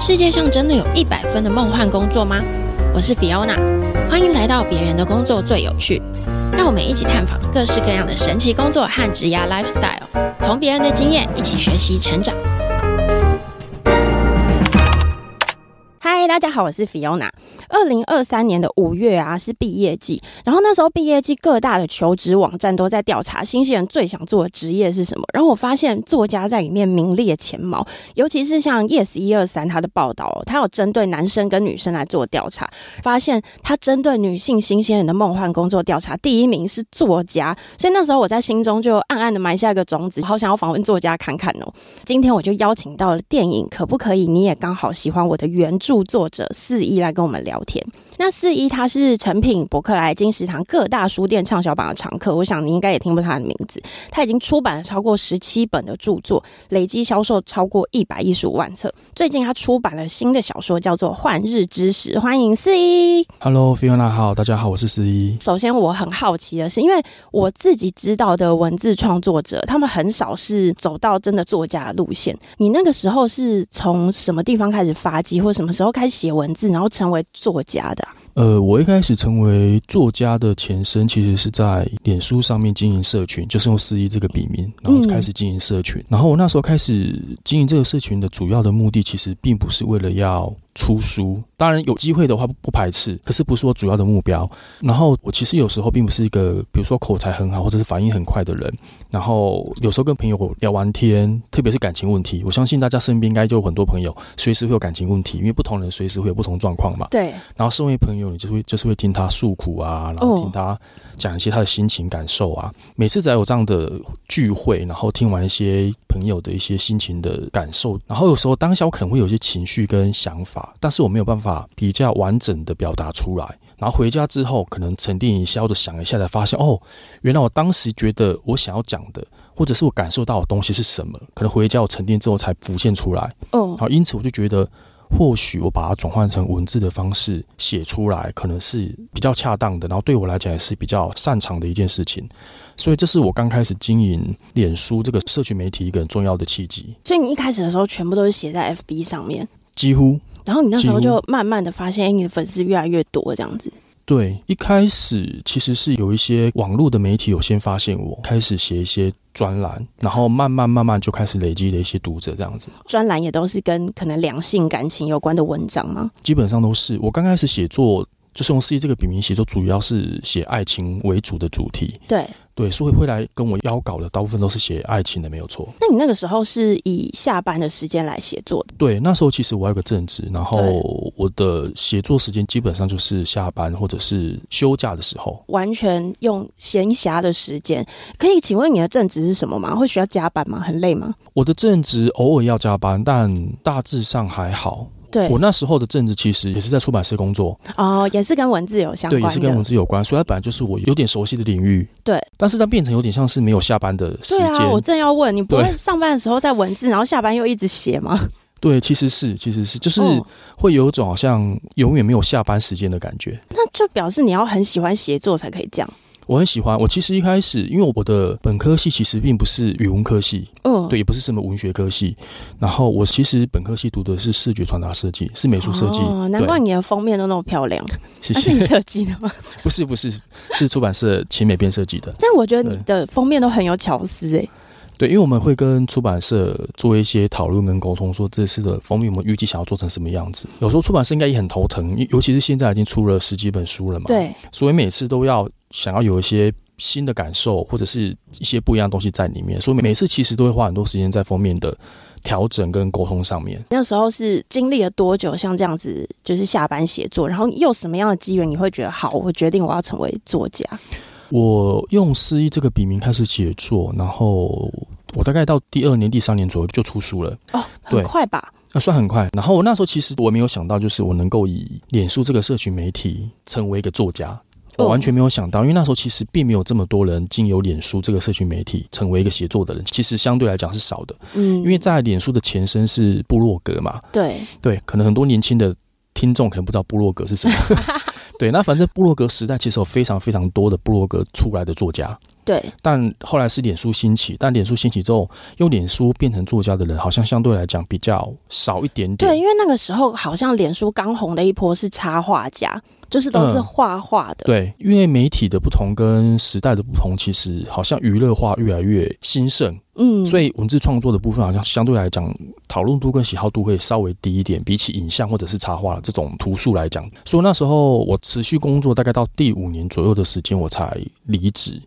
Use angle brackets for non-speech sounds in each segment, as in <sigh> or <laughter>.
世界上真的有一百分的梦幻工作吗？我是 Fiona，欢迎来到别人的工作最有趣。让我们一起探访各式各样的神奇工作和职业 lifestyle，从别人的经验一起学习成长。大家好，我是 Fiona。二零二三年的五月啊，是毕业季。然后那时候毕业季，各大的求职网站都在调查新鲜人最想做的职业是什么。然后我发现作家在里面名列前茅，尤其是像 Yes 一二三他的报道，他有针对男生跟女生来做调查，发现他针对女性新鲜人的梦幻工作调查，第一名是作家。所以那时候我在心中就暗暗的埋下一个种子，好想要访问作家看看哦。今天我就邀请到了电影可不可以？你也刚好喜欢我的原著作或者肆意来跟我们聊天。那四一他是成品、博客来、金石堂各大书店畅销榜的常客，我想你应该也听过他的名字。他已经出版了超过十七本的著作，累计销售超过一百一十五万册。最近他出版了新的小说，叫做《幻日之时》，欢迎四一。Hello，Fiona，好，大家好，我是四一。首先，我很好奇的是，因为我自己知道的文字创作者，他们很少是走到真的作家的路线。你那个时候是从什么地方开始发迹，或什么时候开始写文字，然后成为作家的？呃，我一开始成为作家的前身，其实是在脸书上面经营社群，就是用四一这个笔名，然后开始经营社群。然后我那时候开始经营这个社群的主要的目的，其实并不是为了要出书，当然有机会的话不排斥，可是不是我主要的目标。然后我其实有时候并不是一个，比如说口才很好或者是反应很快的人。然后有时候跟朋友聊完天，特别是感情问题，我相信大家身边应该就有很多朋友随时会有感情问题，因为不同人随时会有不同状况嘛。对。然后身为朋友，你就会就是会听他诉苦啊，然后听他讲一些他的心情感受啊。每次只要有这样的聚会，然后听完一些朋友的一些心情的感受，然后有时候当下我可能会有一些情绪跟想法。但是我没有办法比较完整的表达出来，然后回家之后可能沉淀一下或者想一下，才发现哦，原来我当时觉得我想要讲的，或者是我感受到的东西是什么，可能回家我沉淀之后才浮现出来。哦，好，因此我就觉得，或许我把它转换成文字的方式写出来，可能是比较恰当的，然后对我来讲也是比较擅长的一件事情。所以这是我刚开始经营脸书这个社群媒体一个很重要的契机。所以你一开始的时候，全部都是写在 FB 上面，几乎。然后你那时候就慢慢的发现，你的粉丝越来越多，这样子。对，一开始其实是有一些网络的媒体有先发现我，开始写一些专栏，然后慢慢慢慢就开始累积了一些读者，这样子。专栏也都是跟可能两性感情有关的文章吗？基本上都是。我刚开始写作就是用肆一这个笔名写作，主要是写爱情为主的主题。对。对，所以会来跟我邀稿的，大部分都是写爱情的，没有错。那你那个时候是以下班的时间来写作的？对，那时候其实我还有个正职，然后我的写作时间基本上就是下班或者是休假的时候，完全用闲暇的时间。可以请问你的正职是什么吗？会需要加班吗？很累吗？我的正职偶尔要加班，但大致上还好。对，我那时候的政治其实也是在出版社工作哦，也是跟文字有相关，对，也是跟文字有关，所以它本来就是我有点熟悉的领域。对，但是它变成有点像是没有下班的时间。对啊，我正要问你，不会上班的时候在文字，然后下班又一直写吗？对，其实是，其实是，就是会有一种好像永远没有下班时间的感觉。那就表示你要很喜欢写作才可以这样。我很喜欢。我其实一开始，因为我的本科系其实并不是语文科系，嗯，对，也不是什么文学科系。然后我其实本科系读的是视觉传达设计，是美术设计。哦，难怪你的封面都那么漂亮。谢谢。是你设计的吗？<laughs> 不是，不是，是出版社请美编设计的。但我觉得你的封面都很有巧思诶。对，因为我们会跟出版社做一些讨论跟沟通，说这次的封面我们预计想要做成什么样子。有时候出版社应该也很头疼，尤其是现在已经出了十几本书了嘛。对，所以每次都要想要有一些新的感受，或者是一些不一样的东西在里面，所以每次其实都会花很多时间在封面的调整跟沟通上面。那时候是经历了多久？像这样子，就是下班写作，然后又什么样的机缘，你会觉得好？我决定我要成为作家。我用诗意这个笔名开始写作，然后我大概到第二年、第三年左右就出书了。哦，很快吧？那算很快。然后我那时候其实我没有想到，就是我能够以脸书这个社群媒体成为一个作家，我完全没有想到，因为那时候其实并没有这么多人经由脸书这个社群媒体成为一个写作的人，其实相对来讲是少的。嗯，因为在脸书的前身是部落格嘛。对对，可能很多年轻的听众可能不知道部落格是什么。<laughs> 对，那反正布洛格时代其实有非常非常多的布洛格出来的作家，对。但后来是脸书兴起，但脸书兴起之后，用脸书变成作家的人，好像相对来讲比较少一点点。对，因为那个时候好像脸书刚红的一波是插画家。就是都是画画的、嗯，对，因为媒体的不同跟时代的不同，其实好像娱乐化越来越兴盛，嗯，所以文字创作的部分好像相对来讲讨论度跟喜好度会稍微低一点，比起影像或者是插画这种图素来讲。所以那时候我持续工作大概到第五年左右的时间，我才离职。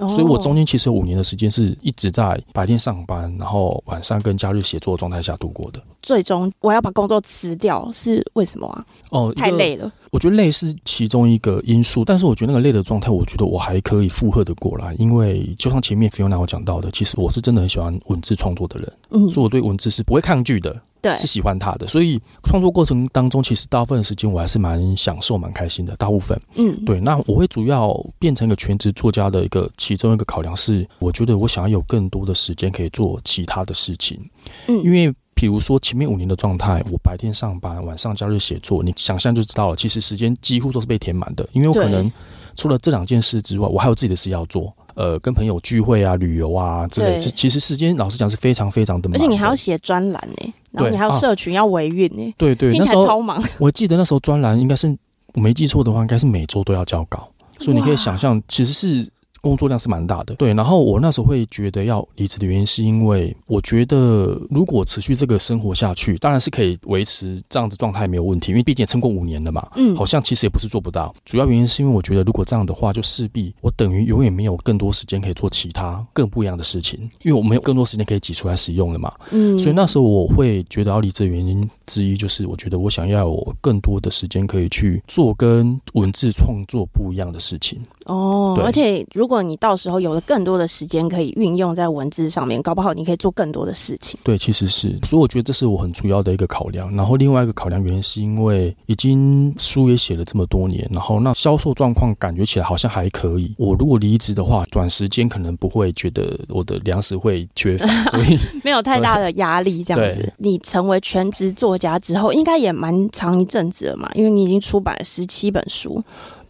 所以我中间其实有五年的时间是一直在白天上班，然后晚上跟假日写作状态下度过的。最终我要把工作辞掉是为什么啊？哦，太累了。我觉得累是其中一个因素，但是我觉得那个累的状态，我觉得我还可以负荷的过来，因为就像前面 Fiona 我讲到的，其实我是真的很喜欢文字创作的人，嗯，所以我对文字是不会抗拒的。对，是喜欢他的，所以创作过程当中，其实大部分的时间我还是蛮享受、蛮开心的。大部分，嗯，对。那我会主要变成一个全职作家的一个其中一个考量是，我觉得我想要有更多的时间可以做其他的事情。嗯，因为比如说前面五年的状态，我白天上班，晚上假日写作，你想象就知道了。其实时间几乎都是被填满的，因为我可能除了这两件事之外，我还有自己的事要做。呃，跟朋友聚会啊、旅游啊之类，这其实时间老实讲是非常非常的忙的，而且你还要写专栏呢，然后你还有社群要维运呢，对对，那时候超忙。我记得那时候专栏应该是我没记错的话，应该是每周都要交稿，所以你可以想象，其实是。工作量是蛮大的，对。然后我那时候会觉得要离职的原因，是因为我觉得如果持续这个生活下去，当然是可以维持这样子状态没有问题，因为毕竟撑过五年了嘛。嗯，好像其实也不是做不到。主要原因是因为我觉得如果这样的话，就势必我等于永远没有更多时间可以做其他更不一样的事情，因为我没有更多时间可以挤出来使用了嘛。嗯，所以那时候我会觉得要离职的原因之一，就是我觉得我想要有更多的时间可以去做跟文字创作不一样的事情。哦，而且如果果你到时候有了更多的时间可以运用在文字上面，搞不好你可以做更多的事情。对，其实是，所以我觉得这是我很主要的一个考量。然后另外一个考量原因是因为已经书也写了这么多年，然后那销售状况感觉起来好像还可以。我如果离职的话，短时间可能不会觉得我的粮食会缺乏，所以没有太大的压力。这样子，你成为全职作家之后，应该也蛮长一阵子了嘛？因为你已经出版了十七本书。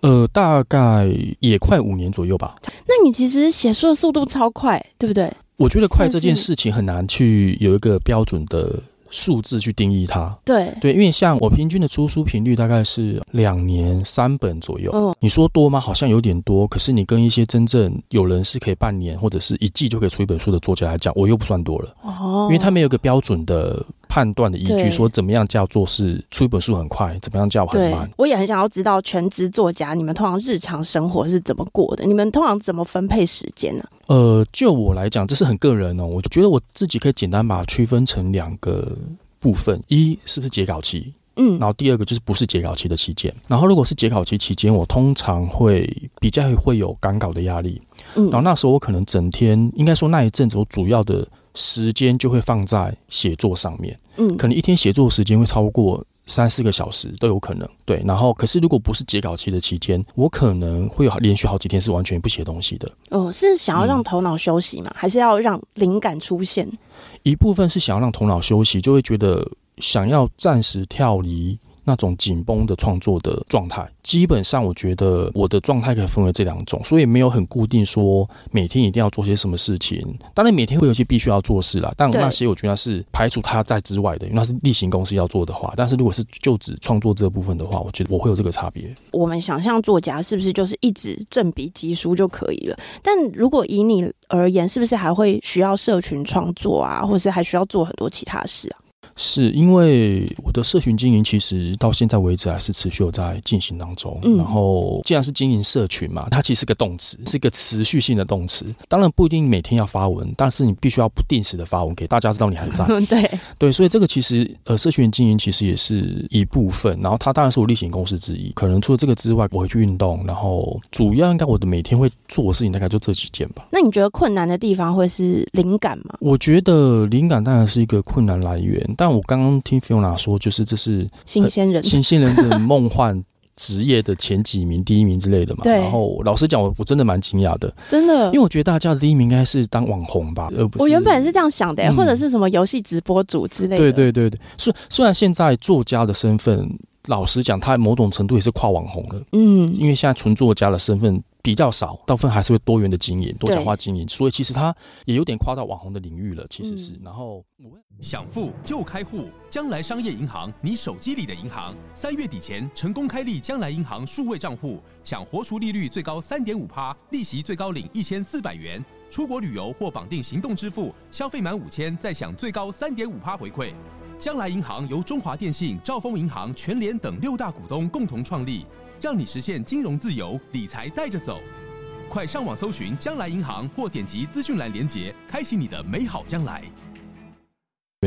呃，大概也快五年左右吧。那你其实写书的速度超快，对不对？我觉得快这件事情很难去有一个标准的数字去定义它。对对，因为像我平均的出书频率大概是两年三本左右。哦，你说多吗？好像有点多。可是你跟一些真正有人是可以半年或者是一季就可以出一本书的作家来讲，我又不算多了。哦，因为他没有一个标准的。判断的依据，说怎么样叫做是出一本书很快，怎么样叫很慢。我也很想要知道全职作家你们通常日常生活是怎么过的？你们通常怎么分配时间呢？呃，就我来讲，这是很个人哦。我就觉得我自己可以简单把它区分成两个部分：一是不是截稿期？嗯，然后第二个就是不是截稿期的期间。然后如果是截稿期期间，我通常会比较会有赶稿的压力。嗯，然后那时候我可能整天，应该说那一阵子我主要的。时间就会放在写作上面，嗯，可能一天写作时间会超过三四个小时都有可能，对。然后，可是如果不是截稿期的期间，我可能会有连续好几天是完全不写东西的。哦，是想要让头脑休息吗？嗯，还是要让灵感出现？一部分是想要让头脑休息，就会觉得想要暂时跳离。那种紧绷的创作的状态，基本上我觉得我的状态可以分为这两种，所以没有很固定说每天一定要做些什么事情。当然每天会有些必须要做事啦，但那些我觉得是排除他在之外的，因为那是例行公司要做的话。但是如果是就只创作这部分的话，我觉得我会有这个差别。我们想象作家是不是就是一直正笔疾书就可以了？但如果以你而言，是不是还会需要社群创作啊，或者是还需要做很多其他事啊？是因为我的社群经营其实到现在为止还是持续有在进行当中。嗯，然后既然是经营社群嘛，它其实是个动词，是一个持续性的动词。当然不一定每天要发文，但是你必须要不定时的发文给大家知道你还在。<laughs> 对对，所以这个其实呃，社群经营其实也是一部分。然后它当然是我例行公事之一。可能除了这个之外，我会去运动，然后主要应该我的每天会做的事情大概就这几件吧。那你觉得困难的地方会是灵感吗？我觉得灵感当然是一个困难来源。但我刚刚听 Fiona 说，就是这是新鲜人，新鲜人的梦幻职业的前几名、第一名之类的嘛。然后老实讲，我我真的蛮惊讶的，真的，因为我觉得大家的第一名应该是当网红吧，而不是。我原本是这样想的、欸嗯，或者是什么游戏直播主之类的。对对对对，虽虽然现在作家的身份，老实讲，他某种程度也是跨网红了。嗯，因为现在纯作家的身份。比较少，大部分还是会多元的经营，多角化经营，所以其实它也有点跨到网红的领域了，其实是。嗯、然后想富就开户，将来商业银行，你手机里的银行，三月底前成功开立将来银行数位账户，想活出利率最高三点五趴，利息最高领一千四百元，出国旅游或绑定行动支付，消费满五千再享最高三点五趴回馈。将来银行由中华电信、兆丰银行、全联等六大股东共同创立。让你实现金融自由，理财带着走。快上网搜寻将来银行，或点击资讯栏连接，开启你的美好将来。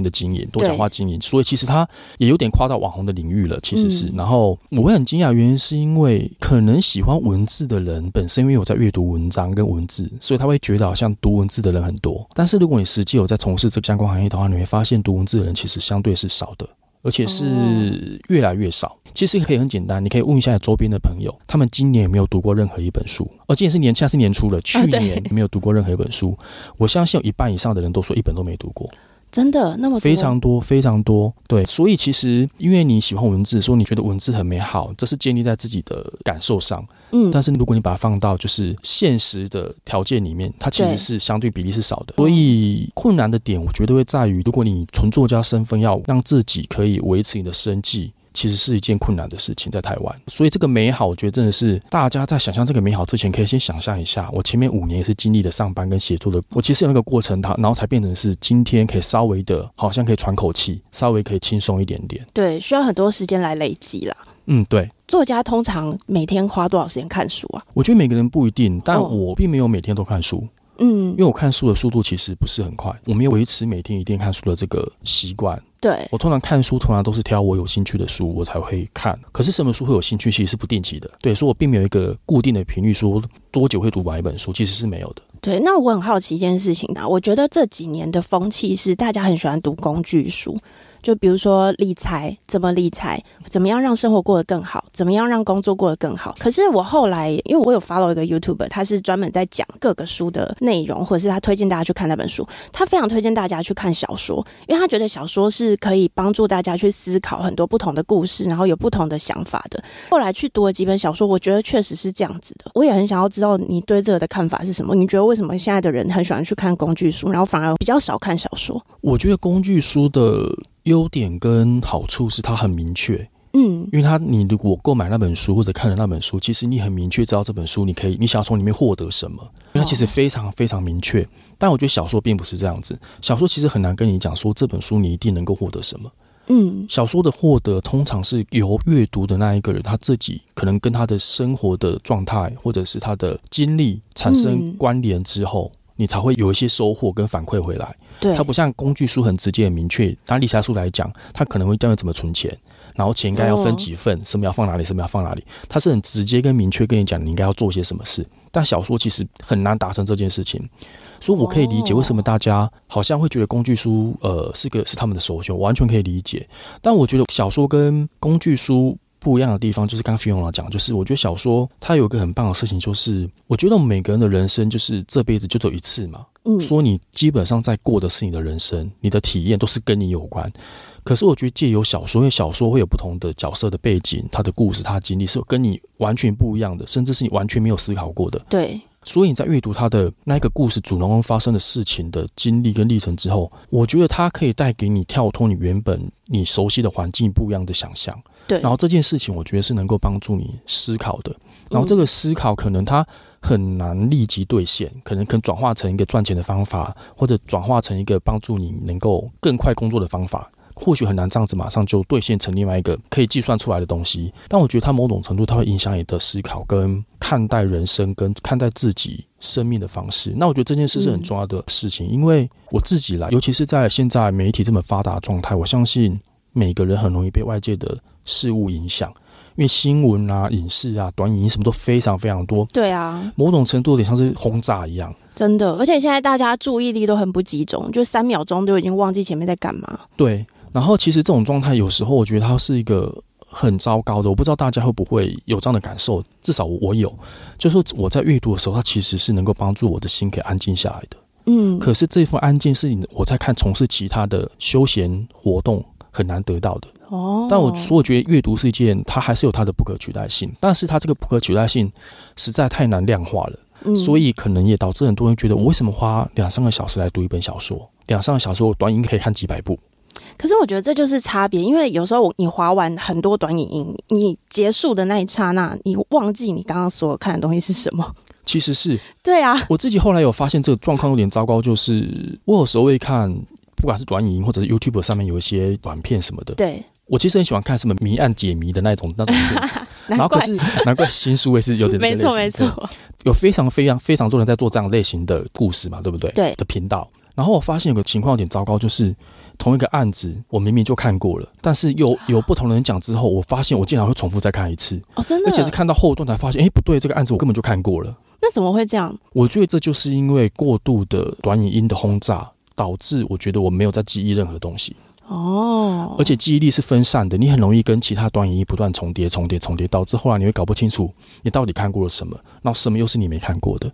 的经营，多角化经营，所以其实它也有点跨到网红的领域了，其实是。嗯、然后我会很惊讶，原因是因为可能喜欢文字的人本身，因为我在阅读文章跟文字，所以他会觉得好像读文字的人很多。但是如果你实际有在从事这个相关行业的话，你会发现读文字的人其实相对是少的。而且是越来越少。其实可以很简单，你可以问一下周边的朋友，他们今年有没有读过任何一本书？而今年是年，现在是年初了，去年没有读过任何一本书。我相信有一半以上的人都说一本都没读过。真的那么？非常多非常多，对，所以其实因为你喜欢文字，说你觉得文字很美好，这是建立在自己的感受上，嗯，但是如果你把它放到就是现实的条件里面，它其实是相对比例是少的，所以困难的点我觉得会在于，如果你纯作家身份要让自己可以维持你的生计。其实是一件困难的事情，在台湾，所以这个美好，我觉得真的是大家在想象这个美好之前，可以先想象一下，我前面五年也是经历了上班跟写作的，我其实有那个过程，它然后才变成是今天可以稍微的，好像可以喘口气，稍微可以轻松一点点。对，需要很多时间来累积啦。嗯，对。作家通常每天花多少时间看书啊？我觉得每个人不一定，但我并没有每天都看书。嗯，因为我看书的速度其实不是很快，我没有维持每天一定看书的这个习惯。对，我通常看书，通常都是挑我有兴趣的书，我才会看。可是什么书会有兴趣，其实是不定期的。对，所以我并没有一个固定的频率，说多久会读完一本书，其实是没有的。对，那我很好奇一件事情啊，我觉得这几年的风气是大家很喜欢读工具书。就比如说理财，怎么理财，怎么样让生活过得更好，怎么样让工作过得更好。可是我后来，因为我有 follow 一个 YouTuber，他是专门在讲各个书的内容，或者是他推荐大家去看那本书。他非常推荐大家去看小说，因为他觉得小说是可以帮助大家去思考很多不同的故事，然后有不同的想法的。后来去读了几本小说，我觉得确实是这样子的。我也很想要知道你对这个的看法是什么？你觉得为什么现在的人很喜欢去看工具书，然后反而比较少看小说？我觉得工具书的。优点跟好处是它很明确，嗯，因为它你如果购买那本书或者看了那本书，其实你很明确知道这本书你可以你想要从里面获得什么，因为它其实非常非常明确。但我觉得小说并不是这样子，小说其实很难跟你讲说这本书你一定能够获得什么，嗯，小说的获得通常是由阅读的那一个人他自己可能跟他的生活的状态或者是他的经历产生关联之后。嗯你才会有一些收获跟反馈回来。对，它不像工具书很直接很明确。拿理财书来讲，它可能会教你怎么存钱，然后钱应该要分几份，什么要放哪里，什么要放哪里。它是很直接跟明确跟你讲你应该要做些什么事。但小说其实很难达成这件事情，所以我可以理解为什么大家好像会觉得工具书呃是个是他们的首选，我完全可以理解。但我觉得小说跟工具书。不一样的地方就是刚刚 Fiona 讲，就是我觉得小说它有一个很棒的事情，就是我觉得我们每个人的人生就是这辈子就走一次嘛。嗯，说你基本上在过的是你的人生，你的体验都是跟你有关。可是我觉得借由小说，因为小说会有不同的角色的背景，他的故事、他的经历是跟你完全不一样的，甚至是你完全没有思考过的。对，所以你在阅读他的那个故事主人公发生的事情的经历跟历程之后，我觉得它可以带给你跳脱你原本你熟悉的环境不一样的想象。对，然后这件事情我觉得是能够帮助你思考的，然后这个思考可能它很难立即兑现，可能可能转化成一个赚钱的方法，或者转化成一个帮助你能够更快工作的方法，或许很难这样子马上就兑现成另外一个可以计算出来的东西。但我觉得它某种程度它会影响你的思考跟看待人生跟看待自己生命的方式。那我觉得这件事是很重要的事情，因为我自己来，尤其是在现在媒体这么发达的状态，我相信。每个人很容易被外界的事物影响，因为新闻啊、影视啊、短影音什么都非常非常多。对啊，某种程度有点像是轰炸一样。真的，而且现在大家注意力都很不集中，就三秒钟都已经忘记前面在干嘛。对，然后其实这种状态有时候我觉得它是一个很糟糕的，我不知道大家会不会有这样的感受，至少我有，就是说我在阅读的时候，它其实是能够帮助我的心可以安静下来的。嗯，可是这份安静是你我在看从事其他的休闲活动。很难得到的。哦，但我所以我觉得阅读是一件，它还是有它的不可取代性，但是它这个不可取代性实在太难量化了，嗯、所以可能也导致很多人觉得，我为什么花两三个小时来读一本小说？两三个小时我短影可以看几百部。可是我觉得这就是差别，因为有时候你划完很多短影音，你结束的那一刹那，你忘记你刚刚所看的东西是什么。其实是对啊，我自己后来有发现这个状况有点糟糕，就是我有时候会看，不管是短影音或者是 YouTube 上面有一些短片什么的。对，我其实很喜欢看什么谜案解谜的那种那种片子。然后可是难怪新书也是有点没错没错，有非常非常非常多人在做这样类型的故事嘛，对不对？对的频道。然后我发现有个情况有点糟糕，就是同一个案子，我明明就看过了，但是有有不同的人讲之后，我发现我竟然会重复再看一次。哦，真的，而且是看到后段才发现，哎，不对，这个案子我根本就看过了。那怎么会这样？我觉得这就是因为过度的短影音的轰炸，导致我觉得我没有在记忆任何东西。哦，而且记忆力是分散的，你很容易跟其他短影音不断重叠、重叠、重叠，导致后来你会搞不清楚你到底看过了什么，那什么又是你没看过的。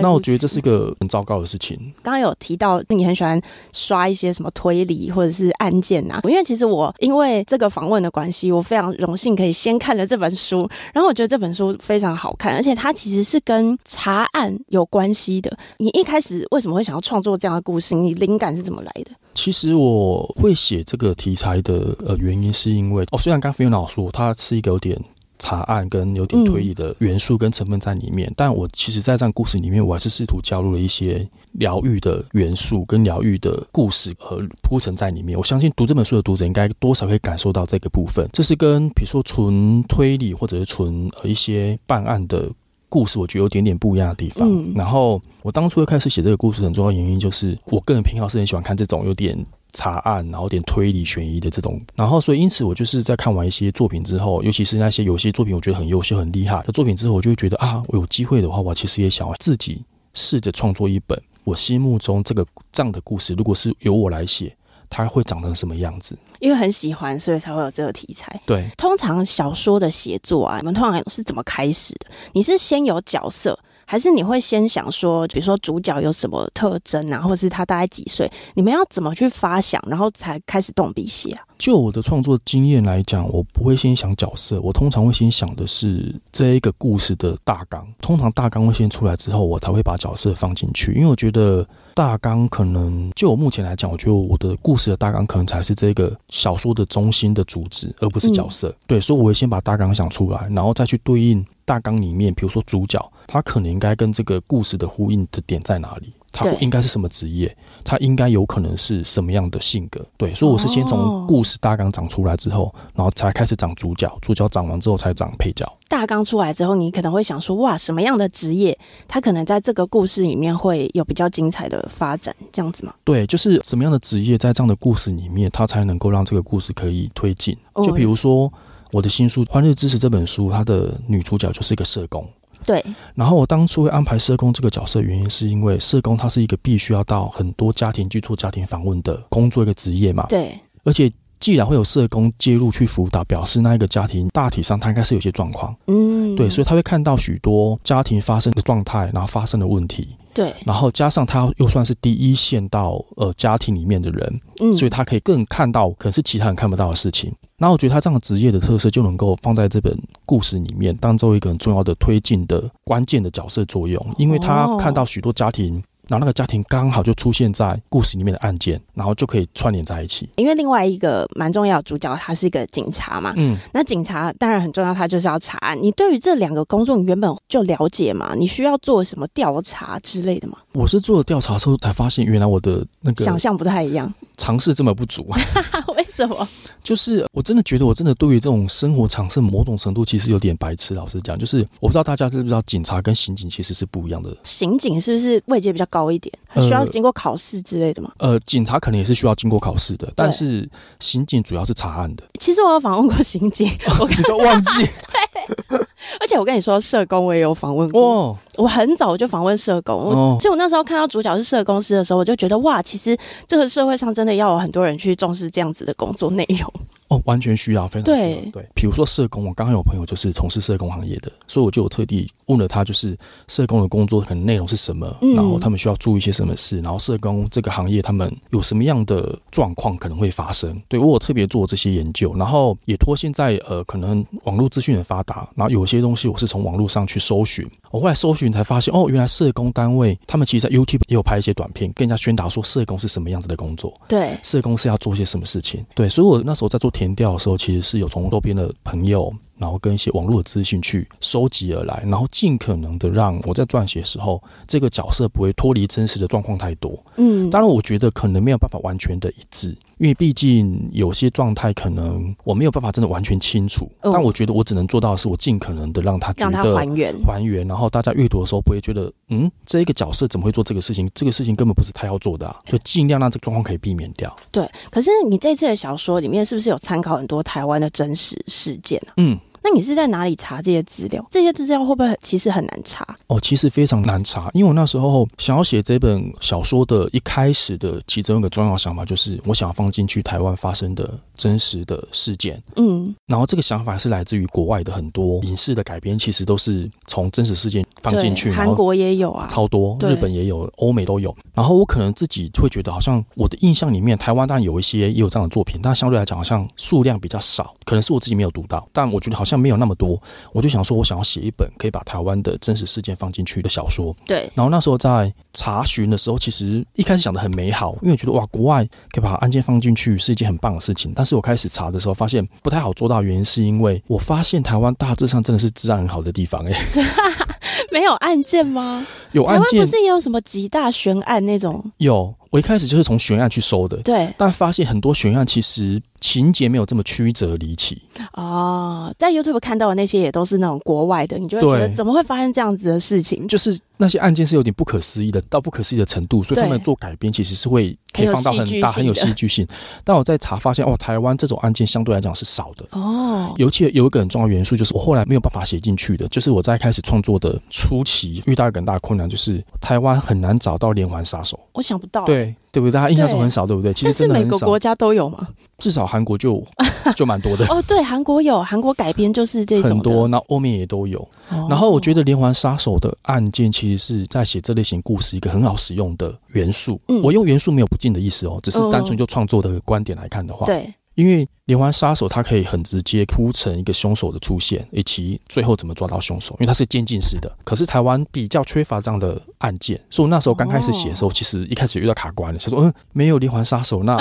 那我觉得这是一个很糟糕的事情。刚刚有提到你很喜欢刷一些什么推理或者是案件呐、啊，因为其实我因为这个访问的关系，我非常荣幸可以先看了这本书，然后我觉得这本书非常好看，而且它其实是跟查案有关系的。你一开始为什么会想要创作这样的故事？你灵感是怎么来的？其实我会写这个题材的呃原因，是因为哦，虽然刚飞老说它是一个有点查案跟有点推理的元素跟成分在里面，但我其实在这样故事里面，我还是试图加入了一些疗愈的元素跟疗愈的故事和铺陈在里面。我相信读这本书的读者应该多少可以感受到这个部分。这是跟比如说纯推理或者是纯呃一些办案的。故事我觉得有点点不一样的地方。嗯、然后我当初开始写这个故事很重要的原因就是，我个人偏好是很喜欢看这种有点查案，然后有点推理悬疑的这种。然后所以因此我就是在看完一些作品之后，尤其是那些有些作品我觉得很优秀、很厉害的作品之后，我就会觉得啊，我有机会的话，我其实也想要自己试着创作一本我心目中这个这样的故事。如果是由我来写。它会长成什么样子？因为很喜欢，所以才会有这个题材。对，通常小说的写作啊，你们通常是怎么开始的？你是先有角色，还是你会先想说，比如说主角有什么特征啊，或者是他大概几岁？你们要怎么去发想，然后才开始动笔写啊？就我的创作经验来讲，我不会先想角色，我通常会先想的是这一个故事的大纲。通常大纲会先出来之后，我才会把角色放进去，因为我觉得。大纲可能就我目前来讲，我觉得我的故事的大纲可能才是这个小说的中心的主旨，而不是角色。嗯、对，所以我会先把大纲想出来，然后再去对应大纲里面，比如说主角，他可能应该跟这个故事的呼应的点在哪里。他应该是什么职业？他应该有可能是什么样的性格？对，所以我是先从故事大纲长出来之后，然后才开始长主角，主角长完之后才长配角。大纲出来之后，你可能会想说：哇，什么样的职业，他可能在这个故事里面会有比较精彩的发展，这样子吗？对，就是什么样的职业在这样的故事里面，他才能够让这个故事可以推进。就比如说我的新书《欢乐知识》这本书，它的女主角就是一个社工。对，然后我当初会安排社工这个角色，原因是因为社工他是一个必须要到很多家庭去做家庭访问的工作一个职业嘛。对，而且既然会有社工介入去辅导，表示那一个家庭大体上他应该是有些状况。嗯，对，所以他会看到许多家庭发生的状态，然后发生的问题。对，然后加上他又算是第一线到呃家庭里面的人，嗯，所以他可以更看到可能是其他人看不到的事情。然后我觉得他这样的职业的特色就能够放在这本故事里面，当做一个很重要的推进的关键的角色作用，因为他看到许多家庭。然后那个家庭刚好就出现在故事里面的案件，然后就可以串联在一起。因为另外一个蛮重要的主角，他是一个警察嘛。嗯，那警察当然很重要，他就是要查案。你对于这两个工作，你原本就了解嘛？你需要做什么调查之类的吗？我是做了调查之后才发现，原来我的那个想象不太一样，尝试这么不足。<laughs> 为什么？就是我真的觉得，我真的对于这种生活常识，某种程度其实有点白痴。老实讲，就是我不知道大家知不知道，警察跟刑警其实是不一样的。刑警是不是位阶比较高一点？还需要经过考试之类的吗？呃，警察可能也是需要经过考试的，但是刑警主要是查案的。其实我有访问过刑警，我 <laughs> 你都忘记。<laughs> 对，<laughs> 而且我跟你说，社工我也有访问过。我很早就访问社工，哦、所以我那时候看到主角是社工师的时候，我就觉得哇，其实这个社会上真的要有很多人去重视这样子的工作内容。哦，完全需要，非常需要。对对，比如说社工，我刚刚有朋友就是从事社工行业的，所以我就有特地问了他，就是社工的工作可能内容是什么，嗯、然后他们需要注意一些什么事，然后社工这个行业他们有什么样的状况可能会发生。对，我有特别做这些研究，然后也托现在呃可能网络资讯很发达，然后有些东西我是从网络上去搜寻，我后来搜寻才发现，哦，原来社工单位他们其实在 YouTube 也有拍一些短片，跟人家宣达说社工是什么样子的工作，对，社工是要做些什么事情。对，所以我那时候在做。填调的时候，其实是有从周边的朋友，然后跟一些网络的资讯去收集而来，然后尽可能的让我在撰写的时候，这个角色不会脱离真实的状况太多。嗯，当然，我觉得可能没有办法完全的一致。因为毕竟有些状态可能我没有办法真的完全清楚，哦、但我觉得我只能做到的是我尽可能的让他觉得让他还原还原，然后大家阅读的时候不会觉得嗯，这一个角色怎么会做这个事情？这个事情根本不是他要做的啊，就尽量让这个状况可以避免掉。对，可是你这次的小说里面是不是有参考很多台湾的真实事件啊？嗯。那你是在哪里查这些资料？这些资料会不会其实很难查？哦，其实非常难查，因为我那时候想要写这本小说的一开始的其中一个重要想法，就是我想要放进去台湾发生的真实的事件。嗯，然后这个想法是来自于国外的很多影视的改编，其实都是从真实事件放进去。韩国也有啊，超多，日本也有，欧美都有。然后我可能自己会觉得，好像我的印象里面，台湾当然有一些也有这样的作品，但相对来讲，好像数量比较少。可能是我自己没有读到，但我觉得好像没有那么多。我就想说，我想要写一本可以把台湾的真实事件放进去的小说。对。然后那时候在查询的时候，其实一开始想的很美好，因为我觉得哇，国外可以把案件放进去是一件很棒的事情。但是我开始查的时候，发现不太好做到，原因是因为我发现台湾大致上真的是治安很好的地方哎、欸。<laughs> 没有案件吗？有案件，台湾不是也有什么极大悬案那种？有，我一开始就是从悬案去搜的。对，但发现很多悬案其实情节没有这么曲折离奇。哦，在 YouTube 看到的那些也都是那种国外的，你就会觉得怎么会发生这样子的事情？就是。那些案件是有点不可思议的，到不可思议的程度，所以他们做改编其实是会可以放到很大、很有戏剧性。但我在查发现，哦，台湾这种案件相对来讲是少的哦。尤其有一个很重要元素，就是我后来没有办法写进去的，就是我在开始创作的初期遇到一个很大的困难，就是台湾很难找到连环杀手。我想不到，对对不对？大家印象中很少，对不对？其实真的每个国家都有吗？至少韩国就 <laughs> 就蛮多的。哦，对，韩国有，韩国改编就是这种很多，那欧美也都有。然后我觉得连环杀手的案件其实是在写这类型故事一个很好使用的元素。嗯，我用元素没有不敬的意思哦，只是单纯就创作的观点来看的话，对，因为连环杀手他可以很直接铺成一个凶手的出现，以及最后怎么抓到凶手，因为它是渐进式的。可是台湾比较缺乏这样的案件，所以我那时候刚开始写的时候，其实一开始遇到卡关了，就说嗯，没有连环杀手，那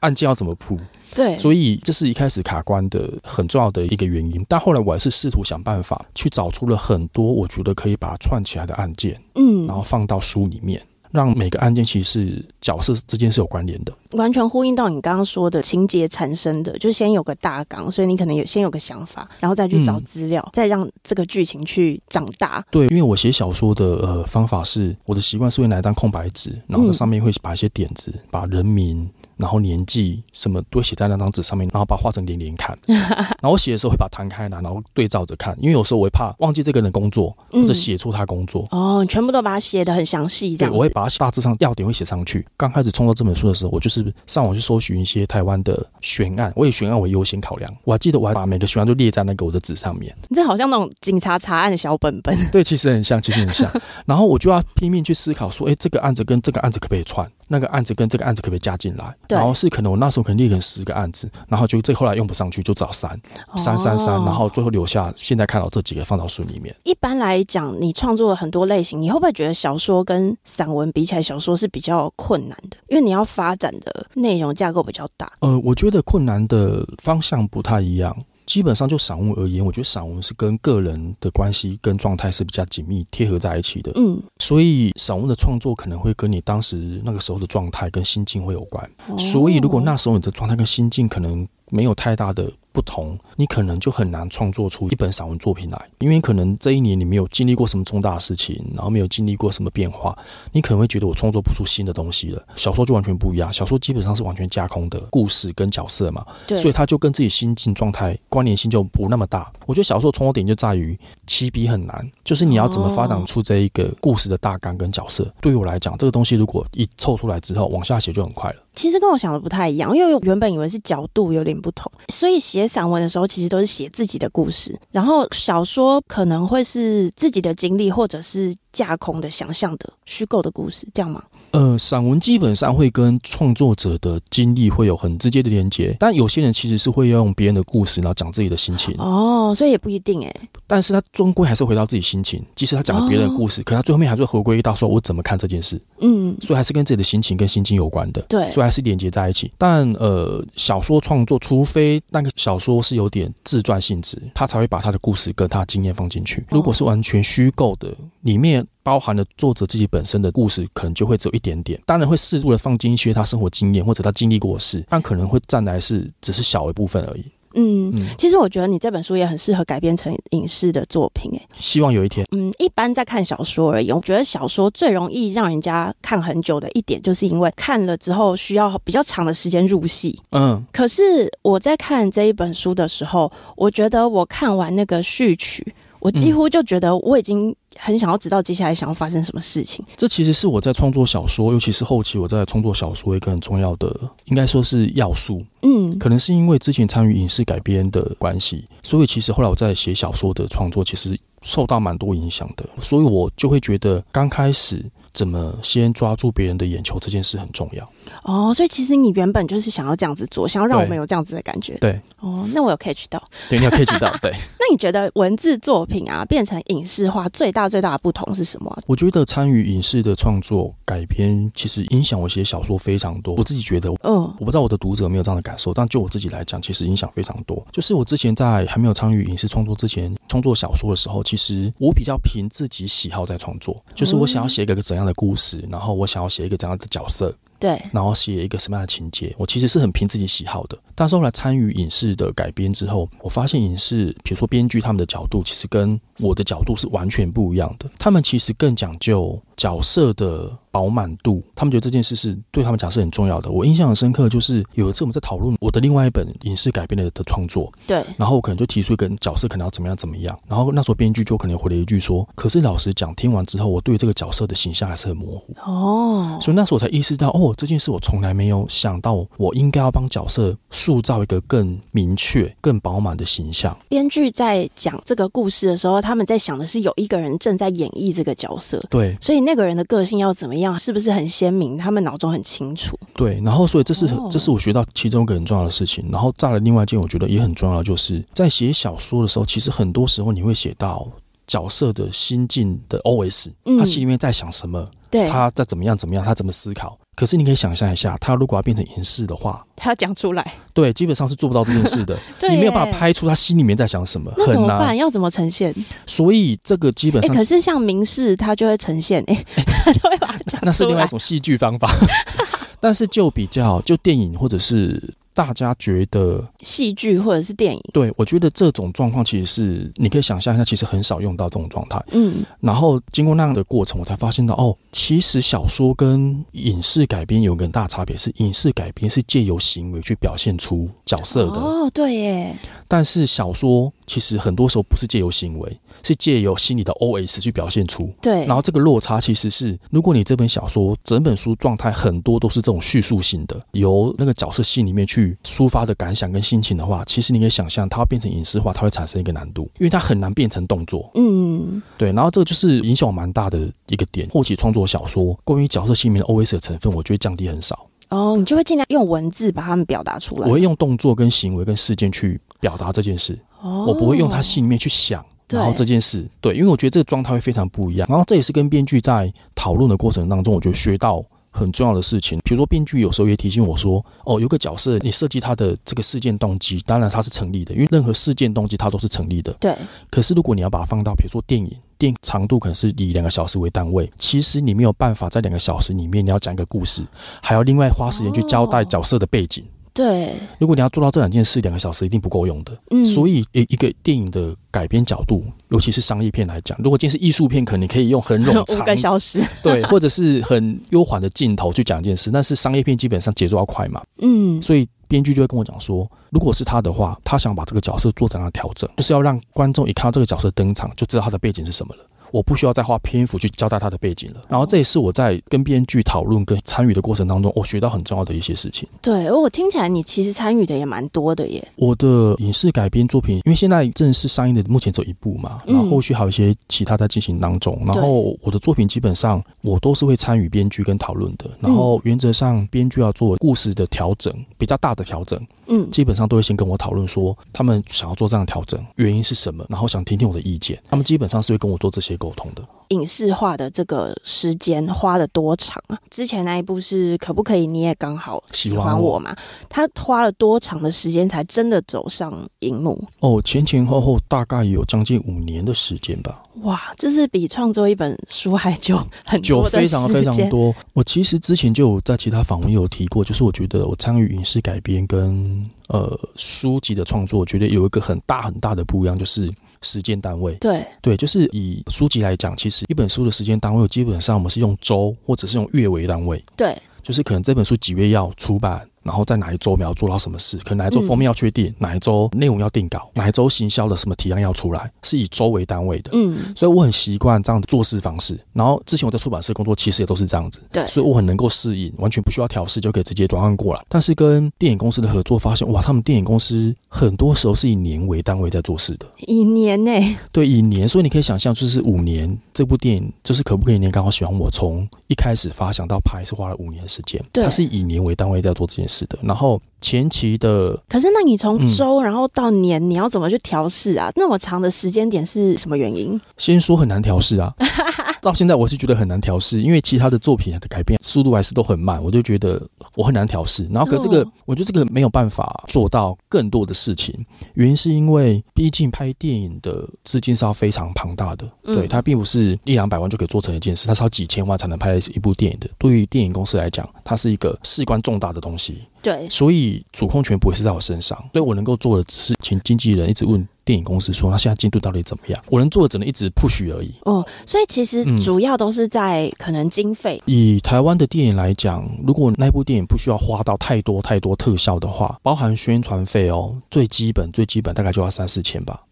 案件要怎么铺？对，所以这是一开始卡关的很重要的一个原因。但后来我还是试图想办法去找出了很多我觉得可以把它串起来的案件，嗯，然后放到书里面，让每个案件其实是角色之间是有关联的，完全呼应到你刚刚说的情节产生的，就先有个大纲，所以你可能有先有个想法，然后再去找资料，嗯、再让这个剧情去长大。对，因为我写小说的呃方法是，我的习惯是会拿一张空白纸，然后在上面会把一些点子，嗯、把人名。然后年纪什么都写在那张纸上面，然后把它画成连连看。<laughs> 然后我写的时候会把它摊开来，然后对照着看，因为有时候我会怕忘记这个人工作，或者写出他工作。嗯、哦，全部都把它写的很详细，这样。对，我会把它大致上要点会写上去。刚开始创作这本书的时候，我就是上网去搜寻一些台湾的悬案，我以悬案为优先考量。我还记得我还把每个悬案都列在那个我的纸上面。你这好像那种警察查案的小本本。<laughs> 对，其实很像，其实很像。然后我就要拼命去思考说，哎，这个案子跟这个案子可不可以串？那个案子跟这个案子可不可以加进来？对然后是可能我那时候可能列了十个案子，然后就这后来用不上去，就找三三三三，然后最后留下现在看到这几个放到书里面。一般来讲，你创作了很多类型，你会不会觉得小说跟散文比起来，小说是比较困难的？因为你要发展的内容架构比较大。呃，我觉得困难的方向不太一样。基本上就散文而言，我觉得散文是跟个人的关系跟状态是比较紧密贴合在一起的。嗯，所以散文的创作可能会跟你当时那个时候的状态跟心境会有关。所以如果那时候你的状态跟心境可能没有太大的不同，你可能就很难创作出一本散文作品来，因为可能这一年你没有经历过什么重大的事情，然后没有经历过什么变化，你可能会觉得我创作不出新的东西了。小说就完全不一样，小说基本上是完全架空的故事跟角色嘛，所以它就跟自己心境状态关联性就不那么大。我觉得小说的创作点就在于起笔很难，就是你要怎么发展出这一个故事的大纲跟角色。对于我来讲，这个东西如果一凑出来之后往下写就很快了。其实跟我想的不太一样，因为我原本以为是角度有点不同，所以写散文的时候其实都是写自己的故事，然后小说可能会是自己的经历或者是架空的、想象的、虚构的故事，这样吗？呃，散文基本上会跟创作者的经历会有很直接的连接，但有些人其实是会用别人的故事，然后讲自己的心情。哦，所以也不一定哎。但是他终归还是回到自己心情，即使他讲了别人的故事，哦、可他最后面还是会回归到说我怎么看这件事。嗯，所以还是跟自己的心情跟心境有关的。对，所以还是连接在一起。但呃，小说创作，除非那个小说是有点自传性质，他才会把他的故事跟他的经验放进去。如果是完全虚构的，里面。包含了作者自己本身的故事，可能就会只有一点点。当然会适度的放进一些他生活经验或者他经历过的事，但可能会占来是只是小一部分而已。嗯，嗯，其实我觉得你这本书也很适合改编成影视的作品，哎，希望有一天。嗯，一般在看小说而已，我觉得小说最容易让人家看很久的一点，就是因为看了之后需要比较长的时间入戏。嗯，可是我在看这一本书的时候，我觉得我看完那个序曲。我几乎就觉得我已经很想要知道接下来想要发生什么事情。这其实是我在创作小说，尤其是后期我在创作小说一个很重要的，应该说是要素。嗯，可能是因为之前参与影视改编的关系，所以其实后来我在写小说的创作，其实受到蛮多影响的。所以我就会觉得刚开始。怎么先抓住别人的眼球这件事很重要哦，所以其实你原本就是想要这样子做，想要让我们有这样子的感觉。对哦，那我有 catch 到，对，你有 catch 到，<laughs> 对。那你觉得文字作品啊变成影视化最大最大的不同是什么啊？我觉得参与影视的创作改编，其实影响我写小说非常多。我自己觉得，嗯，我不知道我的读者有没有这样的感受，但就我自己来讲，其实影响非常多。就是我之前在还没有参与影视创作之前，创作小说的时候，其实我比较凭自己喜好在创作，就是我想要写一个怎样样的故事，然后我想要写一个怎样的角色。对，然后写一个什么样的情节，我其实是很凭自己喜好的。但是后来参与影视的改编之后，我发现影视，比如说编剧他们的角度，其实跟我的角度是完全不一样的。他们其实更讲究角色的饱满度，他们觉得这件事是对他们讲是很重要的。我印象很深刻，就是有一次我们在讨论我的另外一本影视改编的的创作，对，然后我可能就提出一个角色可能要怎么样怎么样，然后那时候编剧就可能回了一句说：“可是老实讲，听完之后，我对这个角色的形象还是很模糊。”哦，所以那时候我才意识到，哦，这件事我从来没有想到，我应该要帮角色塑造一个更明确、更饱满的形象。编剧在讲这个故事的时候，他们在想的是有一个人正在演绎这个角色，对，所以那个人的个性要怎么样，是不是很鲜明？他们脑中很清楚。对，然后所以这是、哦、这是我学到其中一个很重要的事情。然后再来另外一件，我觉得也很重要，就是在写小说的时候，其实很多时候你会写到角色的心境的 OS，他心里面在想什么，对、嗯，他在怎么样怎么样，他怎么思考。可是你可以想象一下，他如果要变成影视的话，他要讲出来，对，基本上是做不到这件事的。对，<laughs> 你没有办法拍出他心里面在想什么，那怎么办？很难。要怎么呈现？所以这个基本上，可是像明示，他就会呈现，哎，<laughs> 他就会把它讲出来。那是另外一种戏剧方法。<laughs> 但是就比较就电影或者是。大家觉得戏剧或者是电影，对，我觉得这种状况其实是你可以想象一下，其实很少用到这种状态。嗯，然后经过那样的过程，我才发现到哦，其实小说跟影视改编有个很大差别，是影视改编是借由行为去表现出角色的。哦，对耶。但是小说其实很多时候不是借由行为，是借由心里的 OS 去表现出。对。然后这个落差其实是，如果你这本小说整本书状态很多都是这种叙述性的，由那个角色心里面去抒发的感想跟心情的话，其实你可以想象，它要变成影视化，它会产生一个难度，因为它很难变成动作。嗯。对。然后这个就是影响我蛮大的一个点。后期创作小说，关于角色心里面的 OS 的成分，我觉得降低很少。哦，你就会尽量用文字把它们表达出来。我会用动作跟行为跟事件去表达这件事。哦，我不会用他心里面去想，然后这件事，对，因为我觉得这个状态会非常不一样。然后这也是跟编剧在讨论的过程当中，我觉得学到很重要的事情。比如说，编剧有时候也提醒我说：“哦，有个角色，你设计他的这个事件动机，当然他是成立的，因为任何事件动机它都是成立的。”对。可是如果你要把它放到比如说电影。电长度可能是以两个小时为单位，其实你没有办法在两个小时里面你要讲一个故事，还要另外花时间去交代角色的背景，对，如果你要做到这两件事，两个小时一定不够用的。嗯，所以一一个电影的改编角度，尤其是商业片来讲，如果今天是艺术片，可能你可以用很冗长 <laughs> 五个小时，<laughs> 对，或者是很悠缓的镜头去讲一件事。但是商业片基本上节奏要快嘛，嗯，所以编剧就会跟我讲说，如果是他的话，他想把这个角色做怎样的调整，就是要让观众一看到这个角色登场，就知道他的背景是什么了。我不需要再花篇幅去交代他的背景了。然后这也是我在跟编剧讨论跟参与的过程当中，我学到很重要的一些事情。对，我听起来你其实参与的也蛮多的耶。我的影视改编作品，因为现在正式上映的目前只有一部嘛，然后后续还有一些其他在进行当中。然后我的作品基本上我都是会参与编剧跟讨论的。然后原则上编剧要做故事的调整，比较大的调整，嗯，基本上都会先跟我讨论说他们想要做这样的调整原因是什么，然后想听听我的意见。他们基本上是会跟我做这些沟通的。影视化的这个时间花了多长啊？之前那一部是可不可以？你也刚好喜欢我嘛？他花了多长的时间才真的走上荧幕？哦，前前后后大概有将近五年的时间吧。哇，这是比创作一本书还久很久，非常非常多。我其实之前就有在其他访问有提过，就是我觉得我参与影视改编跟呃书籍的创作，我觉得有一个很大很大的不一样，就是。时间单位，对。对，就是以书籍来讲，其实一本书的时间单位，基本上我们是用周或者是用月为单位，对，就是可能这本书几月要出版。然后在哪一周我们要做到什么事？可能哪一周封面要确定，嗯、哪一周内容要定稿，哪一周行销的什么提案要出来，是以周为单位的。嗯，所以我很习惯这样的做事方式。然后之前我在出版社工作，其实也都是这样子。对，所以我很能够适应，完全不需要调试就可以直接转换过来。但是跟电影公司的合作，发现哇，他们电影公司很多时候是以年为单位在做事的。以年呢、欸？对，以年。所以你可以想象，就是五年这部电影，就是可不可以？你刚好喜欢我，从一开始发想到拍，是花了五年时间。对，它是以年为单位在做这件事的。然后。前期的，可是那你从周然后到年，嗯、你要怎么去调试啊？那么长的时间点是什么原因？先说很难调试啊，<laughs> 到现在我是觉得很难调试，因为其他的作品的改变速度还是都很慢，我就觉得我很难调试。然后可这个，哦、我觉得这个没有办法做到更多的事情，原因是因为毕竟拍电影的资金是要非常庞大的，嗯、对，它并不是一两百万就可以做成一件事，它是要几千万才能拍一部电影的。对于电影公司来讲，它是一个事关重大的东西。对，所以主控权不会是在我身上，所以我能够做的只是请经纪人一直问电影公司说，那现在进度到底怎么样？我能做的只能一直 push 而已。哦，所以其实主要都是在可能经费。嗯、以台湾的电影来讲，如果那部电影不需要花到太多太多特效的话，包含宣传费哦，最基本最基本大概就要三四千吧。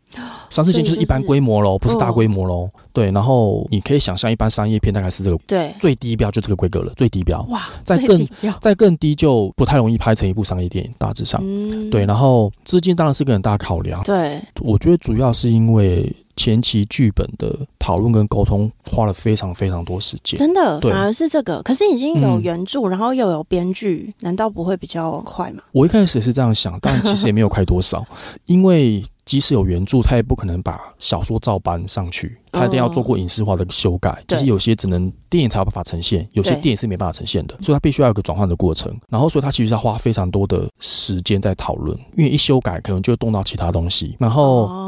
三四千就是一般规模喽，不是大规模喽。哦、对，然后你可以想象，一般商业片大概是这个，对，最低标就这个规格了，最低标。哇，再更再更低就不太容易拍成一部商业电影，大致上。嗯，对，然后资金当然是个很大考量。对，我觉得主要是因为前期剧本的讨论跟沟通花了非常非常多时间。真的，对反而是这个。可是已经有原著，嗯、然后又有编剧，难道不会比较快吗？我一开始也是这样想，但其实也没有快多少，<laughs> 因为。即使有原著，他也不可能把小说照搬上去，他一定要做过影视化的修改。就、嗯、是有些只能电影才有办法呈现，有些电影是没办法呈现的，所以他必须要有个转换的过程。然后，所以他其实要花非常多的时间在讨论，因为一修改可能就会动到其他东西。然后，哦、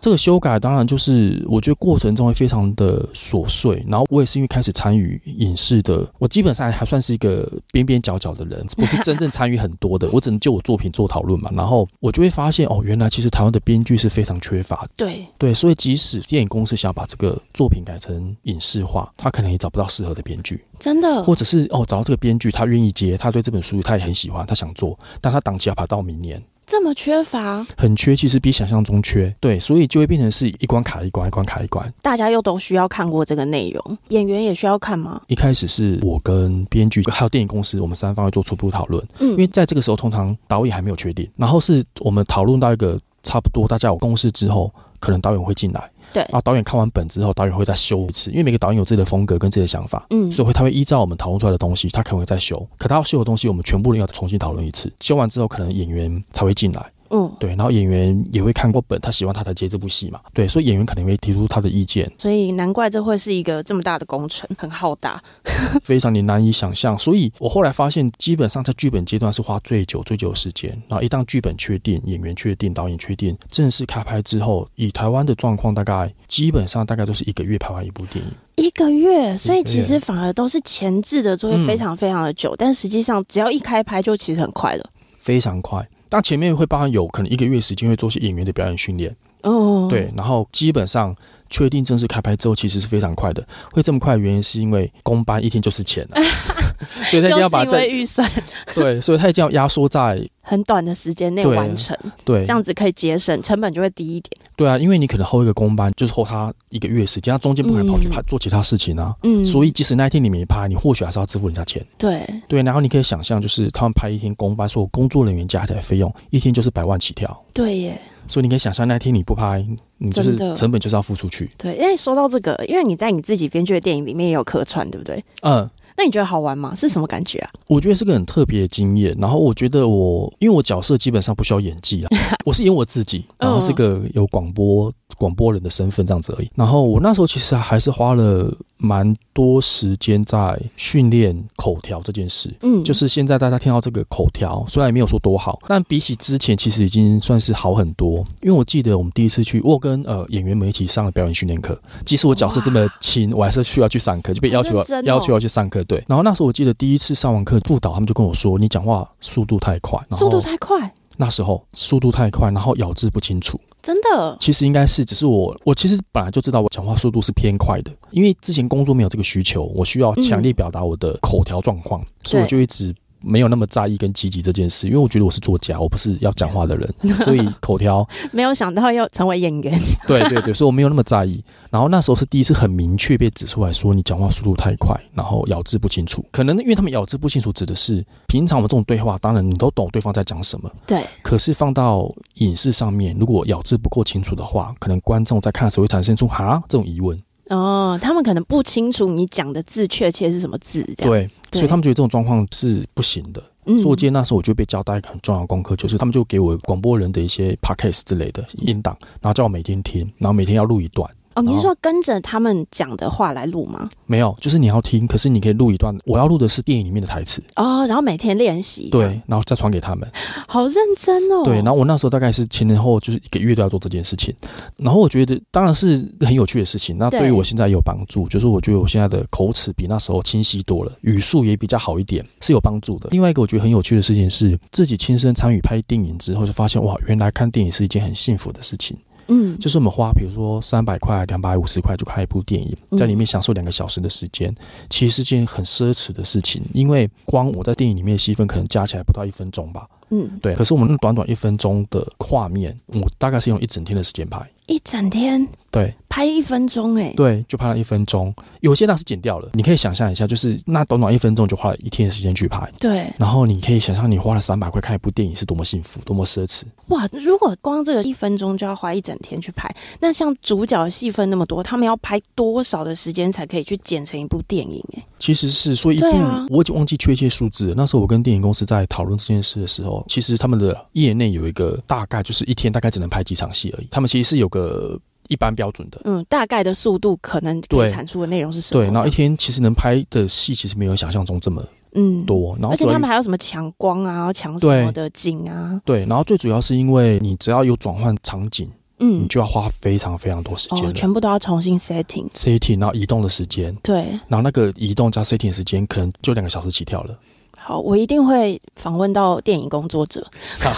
这个修改当然就是我觉得过程中会非常的琐碎。然后我也是因为开始参与影视的，我基本上还算是一个边边角角的人，不是真正参与很多的，我只能就我作品做讨论嘛。然后我就会发现，哦，原来其实台湾的编编剧是非常缺乏的，对对，所以即使电影公司想要把这个作品改成影视化，他可能也找不到适合的编剧，真的，或者是哦，找到这个编剧，他愿意接，他对这本书他也很喜欢，他想做，但他档期要排到明年，这么缺乏，很缺，其实比想象中缺，对，所以就会变成是一关卡一关，一关卡一关，大家又都需要看过这个内容，演员也需要看吗？一开始是我跟编剧还有电影公司，我们三方会做初步讨论，嗯，因为在这个时候通常导演还没有确定，然后是我们讨论到一个。差不多，大家有共识之后，可能导演会进来。对，然后导演看完本之后，导演会再修一次，因为每个导演有自己的风格跟自己的想法，嗯，所以会他会依照我们讨论出来的东西，他可能会再修。可他要修的东西，我们全部人要重新讨论一次。修完之后，可能演员才会进来。嗯，对，然后演员也会看过本，他喜欢他才接这部戏嘛。对，所以演员肯定会提出他的意见。所以难怪这会是一个这么大的工程，很浩大，<laughs> 非常的难以想象。所以我后来发现，基本上在剧本阶段是花最久最久的时间。然后一旦剧本确定、演员确定、导演确定，正式开拍之后，以台湾的状况，大概基本上大概都是一个月拍完一部电影。一个月，所以其实反而都是前置的作业非常非常的久，嗯、但实际上只要一开拍就其实很快了。非常快。但前面会包含有可能一个月时间会做些演员的表演训练。哦，对，然后基本上确定正式开拍之后，其实是非常快的。会这么快的原因是因为公班一天就是钱了，<laughs> 所以他一定要把这预算，对，所以他一定要压缩在很短的时间内完成，对，这样子可以节省成本就会低一点。对啊，因为你可能后一个公班就是后他一个月时间，他中间不可能跑去拍做其他事情啊，嗯，所以即使那一天你没拍，你或许还是要支付人家钱。对对，然后你可以想象，就是他们拍一天公班，所有工作人员加起来费用一天就是百万起跳。对耶。所以你可以想象，那天你不拍，你就是成本就是要付出去。对，因为说到这个，因为你在你自己编剧的电影里面也有客串，对不对？嗯。那你觉得好玩吗？是什么感觉啊？我觉得是个很特别的经验。然后我觉得我，因为我角色基本上不需要演技啊，<laughs> 我是演我自己，然后是个有广播广播人的身份这样子而已。然后我那时候其实还是花了蛮多时间在训练口条这件事。嗯，就是现在大家听到这个口条，虽然也没有说多好，但比起之前其实已经算是好很多。因为我记得我们第一次去，我跟呃演员们一起上了表演训练课，即使我角色这么轻，我还是需要去上课，就被要求要求要去上课。对，然后那时候我记得第一次上完课，副导他们就跟我说：“你讲话速度太快，速度太快。”那时候速度太快，然后咬字不清楚。真的？其实应该是，只是我我其实本来就知道我讲话速度是偏快的，因为之前工作没有这个需求，我需要强烈表达我的口条状况，嗯、所以我就一直。没有那么在意跟积极这件事，因为我觉得我是作家，我不是要讲话的人，<laughs> 所以口条 <laughs> 没有想到要成为演员。<laughs> 对对对，所以我没有那么在意。然后那时候是第一次很明确被指出来说，你讲话速度太快，然后咬字不清楚。可能因为他们咬字不清楚，指的是平常我们这种对话，当然你都懂对方在讲什么。对。可是放到影视上面，如果咬字不够清楚的话，可能观众在看的时候会产生出哈这种疑问。哦，他们可能不清楚你讲的字确切是什么字，这样。对，所以他们觉得这种状况是不行的。嗯，所以我记得那时候我就被交代一个很重要的功课，就是他们就给我广播人的一些 podcast 之类的音档，然后叫我每天听，然后每天要录一段。哦，你是说跟着他们讲的话来录吗？没有，就是你要听，可是你可以录一段。我要录的是电影里面的台词哦，然后每天练习，对，然后再传给他们。好认真哦。对，然后我那时候大概是前前后后就是一个月都要做这件事情。然后我觉得当然是很有趣的事情，那对于我现在也有帮助，就是我觉得我现在的口齿比那时候清晰多了，语速也比较好一点，是有帮助的。另外一个我觉得很有趣的事情是，自己亲身参与拍电影之后，就发现哇，原来看电影是一件很幸福的事情。嗯，就是我们花，比如说三百块、两百五十块就看一部电影，在里面享受两个小时的时间，其实是件很奢侈的事情。因为光我在电影里面的戏份可能加起来不到一分钟吧。嗯，对。可是我们那短短一分钟的画面，我大概是用一整天的时间拍。一整天？对。拍一分钟哎，对，就拍了一分钟，有些那是剪掉了。你可以想象一下，就是那短短一分钟就花了一天的时间去拍，对。然后你可以想象，你花了三百块看一部电影是多么幸福，多么奢侈。哇，如果光这个一分钟就要花一整天去拍，那像主角戏份那么多，他们要拍多少的时间才可以去剪成一部电影？哎，其实是说一部，啊、我已经忘记确切数字了。那时候我跟电影公司在讨论这件事的时候，其实他们的业内有一个大概，就是一天大概只能拍几场戏而已。他们其实是有个。一般标准的，嗯，大概的速度可能可以产出的内容是什么？对，然后一天其实能拍的戏其实没有想象中这么嗯多，然后而且他们还有什么强光啊、强什么的景啊？对，然后最主要是因为你只要有转换场景，嗯，你就要花非常非常多时间，哦，全部都要重新 setting setting，然后移动的时间，对，然后那个移动加 setting 的时间可能就两个小时起跳了。好，我一定会访问到电影工作者。好，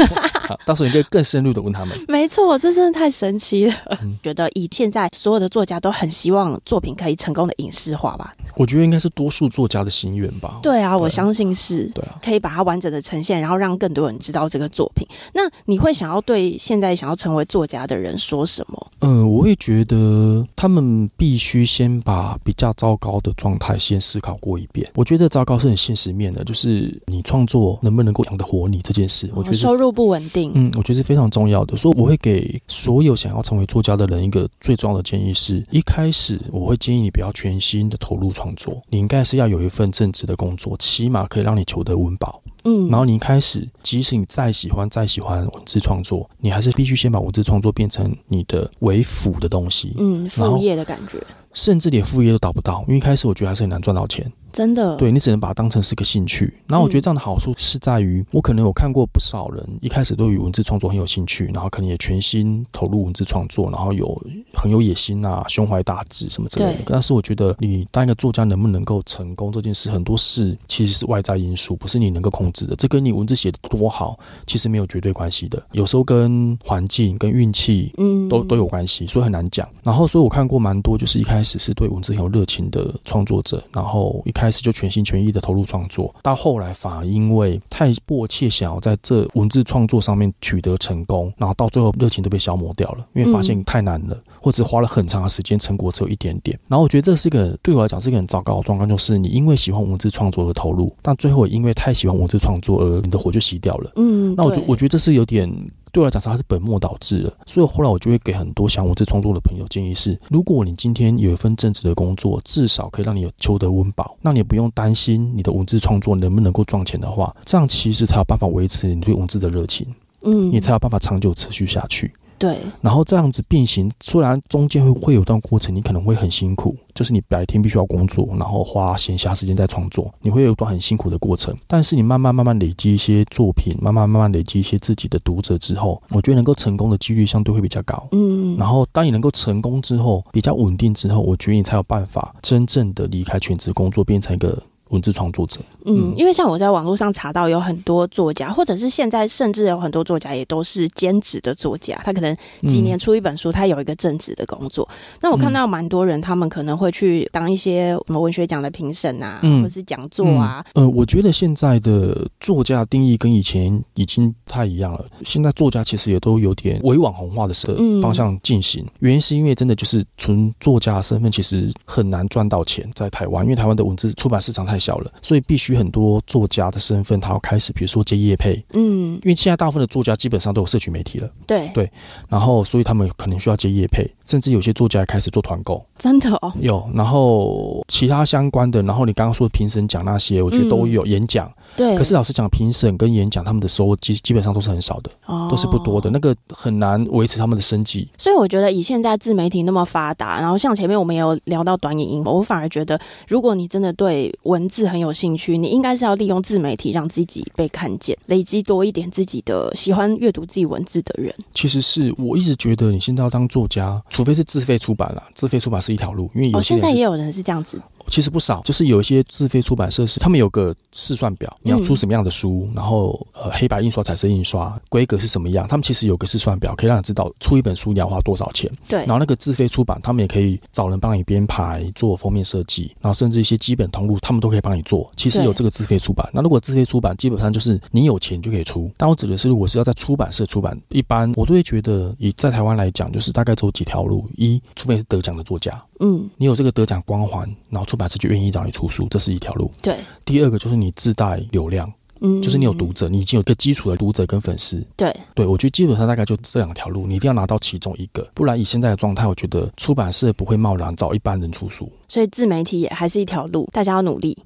好，到时候你可以更深入的问他们。<laughs> 没错，这真的太神奇了。嗯、觉得以现在所有的作家都很希望作品可以成功的影视化吧？我觉得应该是多数作家的心愿吧。对啊，对我相信是。对啊，可以把它完整的呈现，然后让更多人知道这个作品。那你会想要对现在想要成为作家的人说什么？嗯、呃，我会觉得他们必须先把比较糟糕的状态先思考过一遍。我觉得糟糕是很现实面的，就是。是你创作能不能够养得活你这件事，我觉得收入不稳定，嗯，我觉得是非常重要的。所以我会给所有想要成为作家的人一个最重要的建议是：一开始我会建议你不要全心的投入创作，你应该是要有一份正职的工作，起码可以让你求得温饱。嗯，然后你一开始，即使你再喜欢再喜欢文字创作，你还是必须先把文字创作变成你的为辅的东西，嗯，副业的感觉，甚至连副业都达不到，因为一开始我觉得还是很难赚到钱。真的，对，你只能把它当成是个兴趣。然后我觉得这样的好处是在于，我可能有看过不少人一开始对于文字创作很有兴趣，然后可能也全心投入文字创作，然后有很有野心啊，胸怀大志什么之类的。但是我觉得，你当一个作家能不能够成功这件事，很多事其实是外在因素，不是你能够控制的。这跟你文字写的多好，其实没有绝对关系的。有时候跟环境、跟运气，嗯，都都有关系，所以很难讲。然后，所以我看过蛮多，就是一开始是对文字很有热情的创作者，然后一开始就全心全意的投入创作，到后来反而因为太迫切想要在这文字创作上面取得成功，然后到最后热情都被消磨掉了，因为发现太难了，或者花了很长的时间，成果只有一点点。然后我觉得这是一个对我来讲是一个很糟糕的状况，就是你因为喜欢文字创作而投入，但最后也因为太喜欢文字创作而你的火就熄掉了。嗯，那我觉我觉得这是有点。对我来讲，它是本末倒置了。所以后来我就会给很多想文字创作的朋友建议是：如果你今天有一份正职的工作，至少可以让你有求得温饱，那你也不用担心你的文字创作能不能够赚钱的话，这样其实才有办法维持你对文字的热情，嗯，你才有办法长久持续下去。对，然后这样子并行，虽然中间会会有段过程，你可能会很辛苦，就是你白天必须要工作，然后花闲暇时间在创作，你会有一段很辛苦的过程。但是你慢慢慢慢累积一些作品，慢慢慢慢累积一些自己的读者之后，我觉得能够成功的几率相对会比较高。嗯，然后当你能够成功之后，比较稳定之后，我觉得你才有办法真正的离开全职工作，变成一个。文字创作者，嗯，因为像我在网络上查到有很多作家，或者是现在甚至有很多作家也都是兼职的作家，他可能几年出一本书，他有一个正职的工作。嗯、那我看到蛮多人，他们可能会去当一些什么文学奖的评审啊，嗯、或者是讲座啊。呃，我觉得现在的作家定义跟以前已经不太一样了。现在作家其实也都有点伪网红化的方向进行，嗯、原因是因为真的就是纯作家的身份其实很难赚到钱，在台湾，因为台湾的文字出版市场太小了，所以必须很多作家的身份，他要开始，比如说接业配，嗯，因为现在大部分的作家基本上都有社群媒体了，对。对，然后所以他们可能需要接业配，甚至有些作家也开始做团购，真的哦，有，然后其他相关的，然后你刚刚说评审讲那些，我觉得都有演讲。嗯对，可是老师讲，评审跟演讲他们的收入基基本上都是很少的，哦，都是不多的，那个很难维持他们的生计。所以我觉得以现在自媒体那么发达，然后像前面我们也有聊到短影音，我反而觉得，如果你真的对文字很有兴趣，你应该是要利用自媒体让自己被看见，累积多一点自己的喜欢阅读自己文字的人。其实是我一直觉得，你现在要当作家，除非是自费出版了，自费出版是一条路，因为有些哦，现在也有人是这样子。其实不少，就是有一些自费出版社是他们有个试算表，你要出什么样的书，嗯、然后呃黑白印刷、彩色印刷规格是什么样，他们其实有个试算表，可以让你知道出一本书你要花多少钱。对，然后那个自费出版，他们也可以找人帮你编排、做封面设计，然后甚至一些基本通路，他们都可以帮你做。其实有这个自费出版，那如果自费出版，基本上就是你有钱就可以出。但我指的是，如果是要在出版社出版，一般我都会觉得，以在台湾来讲，就是大概走几条路：一，除非是得奖的作家。嗯，你有这个得奖光环，然后出版社就愿意找你出书，这是一条路。对，第二个就是你自带流量。嗯，就是你有读者，你已经有一个基础的读者跟粉丝。对，对我觉得基本上大概就这两条路，你一定要拿到其中一个，不然以现在的状态，我觉得出版社不会贸然找一般人出书。所以自媒体也还是一条路，大家要努力。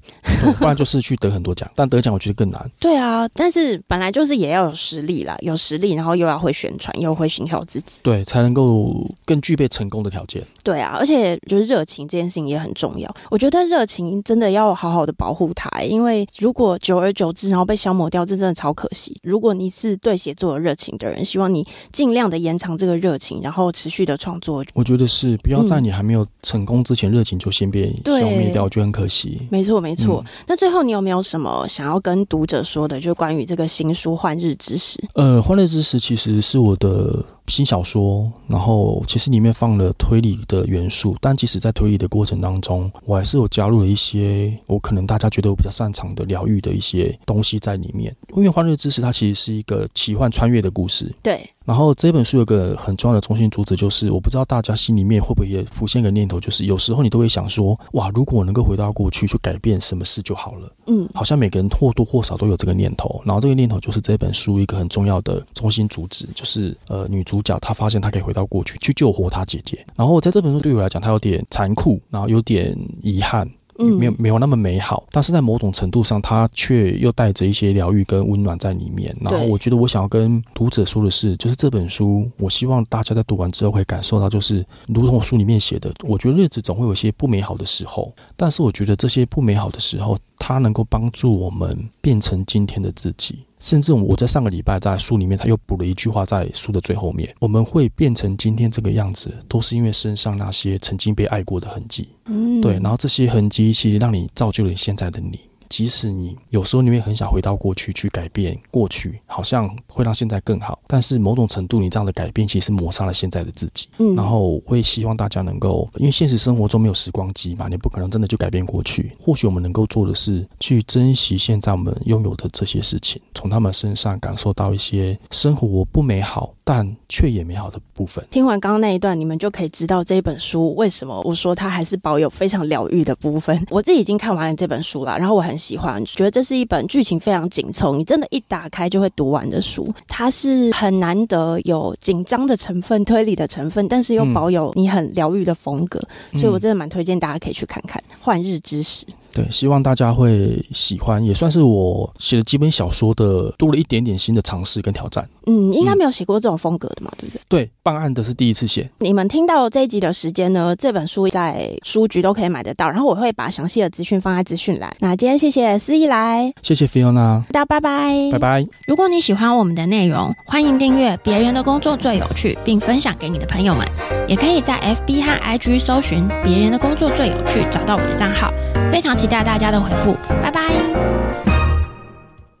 不然就是去得很多奖，<laughs> 但得奖我觉得更难。对啊，但是本来就是也要有实力啦，有实力，然后又要会宣传，又会行销自己，对，才能够更具备成功的条件。对啊，而且就是热情这件事情也很重要。我觉得热情真的要好好的保护它，因为如果久而久之，然后被消磨掉，这真的超可惜。如果你是对写作有热情的人，希望你尽量的延长这个热情，然后持续的创作。我觉得是不要在你还没有成功之前，热情就先被消灭掉，就很可惜。没错，没错。嗯、那最后你有没有什么想要跟读者说的？就关于这个新书《换日之时》。呃，《换日之时》其实是我的。新小说，然后其实里面放了推理的元素，但即使在推理的过程当中，我还是有加入了一些我可能大家觉得我比较擅长的疗愈的一些东西在里面。因为《欢乐之时》它其实是一个奇幻穿越的故事，对。然后这本书有个很重要的中心主旨，就是我不知道大家心里面会不会也浮现一个念头，就是有时候你都会想说，哇，如果我能够回到过去去改变什么事就好了。嗯，好像每个人或多或少都有这个念头。然后这个念头就是这本书一个很重要的中心主旨，就是呃，女主角她发现她可以回到过去去救活她姐姐。然后在这本书对我来讲，它有点残酷，然后有点遗憾。没有没有那么美好，但是在某种程度上，它却又带着一些疗愈跟温暖在里面。然后我觉得我想要跟读者说的是，就是这本书，我希望大家在读完之后会感受到，就是如同我书里面写的，我觉得日子总会有一些不美好的时候，但是我觉得这些不美好的时候，它能够帮助我们变成今天的自己。甚至我在上个礼拜在书里面，他又补了一句话在书的最后面：我们会变成今天这个样子，都是因为身上那些曾经被爱过的痕迹。嗯，对，然后这些痕迹其实让你造就了现在的你。即使你有时候你会很想回到过去去改变过去，好像会让现在更好，但是某种程度你这样的改变其实是抹杀了现在的自己。嗯，然后会希望大家能够，因为现实生活中没有时光机嘛，你不可能真的就改变过去。或许我们能够做的是去珍惜现在我们拥有的这些事情，从他们身上感受到一些生活不美好，但却也美好的部分。听完刚刚那一段，你们就可以知道这一本书为什么我说它还是保有非常疗愈的部分。<laughs> 我自己已经看完了这本书了，然后我很喜欢，觉得这是一本剧情非常紧凑，你真的，一打开就会读完的书。它是很难得有紧张的成分、推理的成分，但是又保有你很疗愈的风格，嗯、所以我真的蛮推荐大家可以去看看《幻日之时》。对，希望大家会喜欢，也算是我写的几本小说的多了一点点新的尝试跟挑战。嗯，应该没有写过这种风格的嘛，对不对？对，办案的是第一次写。你们听到这一集的时间呢？这本书在书局都可以买得到，然后我会把详细的资讯放在资讯栏。那今天谢谢思逸来，谢谢 Fiona，大家拜拜，拜拜。如果你喜欢我们的内容，欢迎订阅《别人的工作最有趣》，并分享给你的朋友们。也可以在 FB 和 IG 搜寻“别人的工作最有趣”，找到我的账号。非常期待大家的回复，拜拜。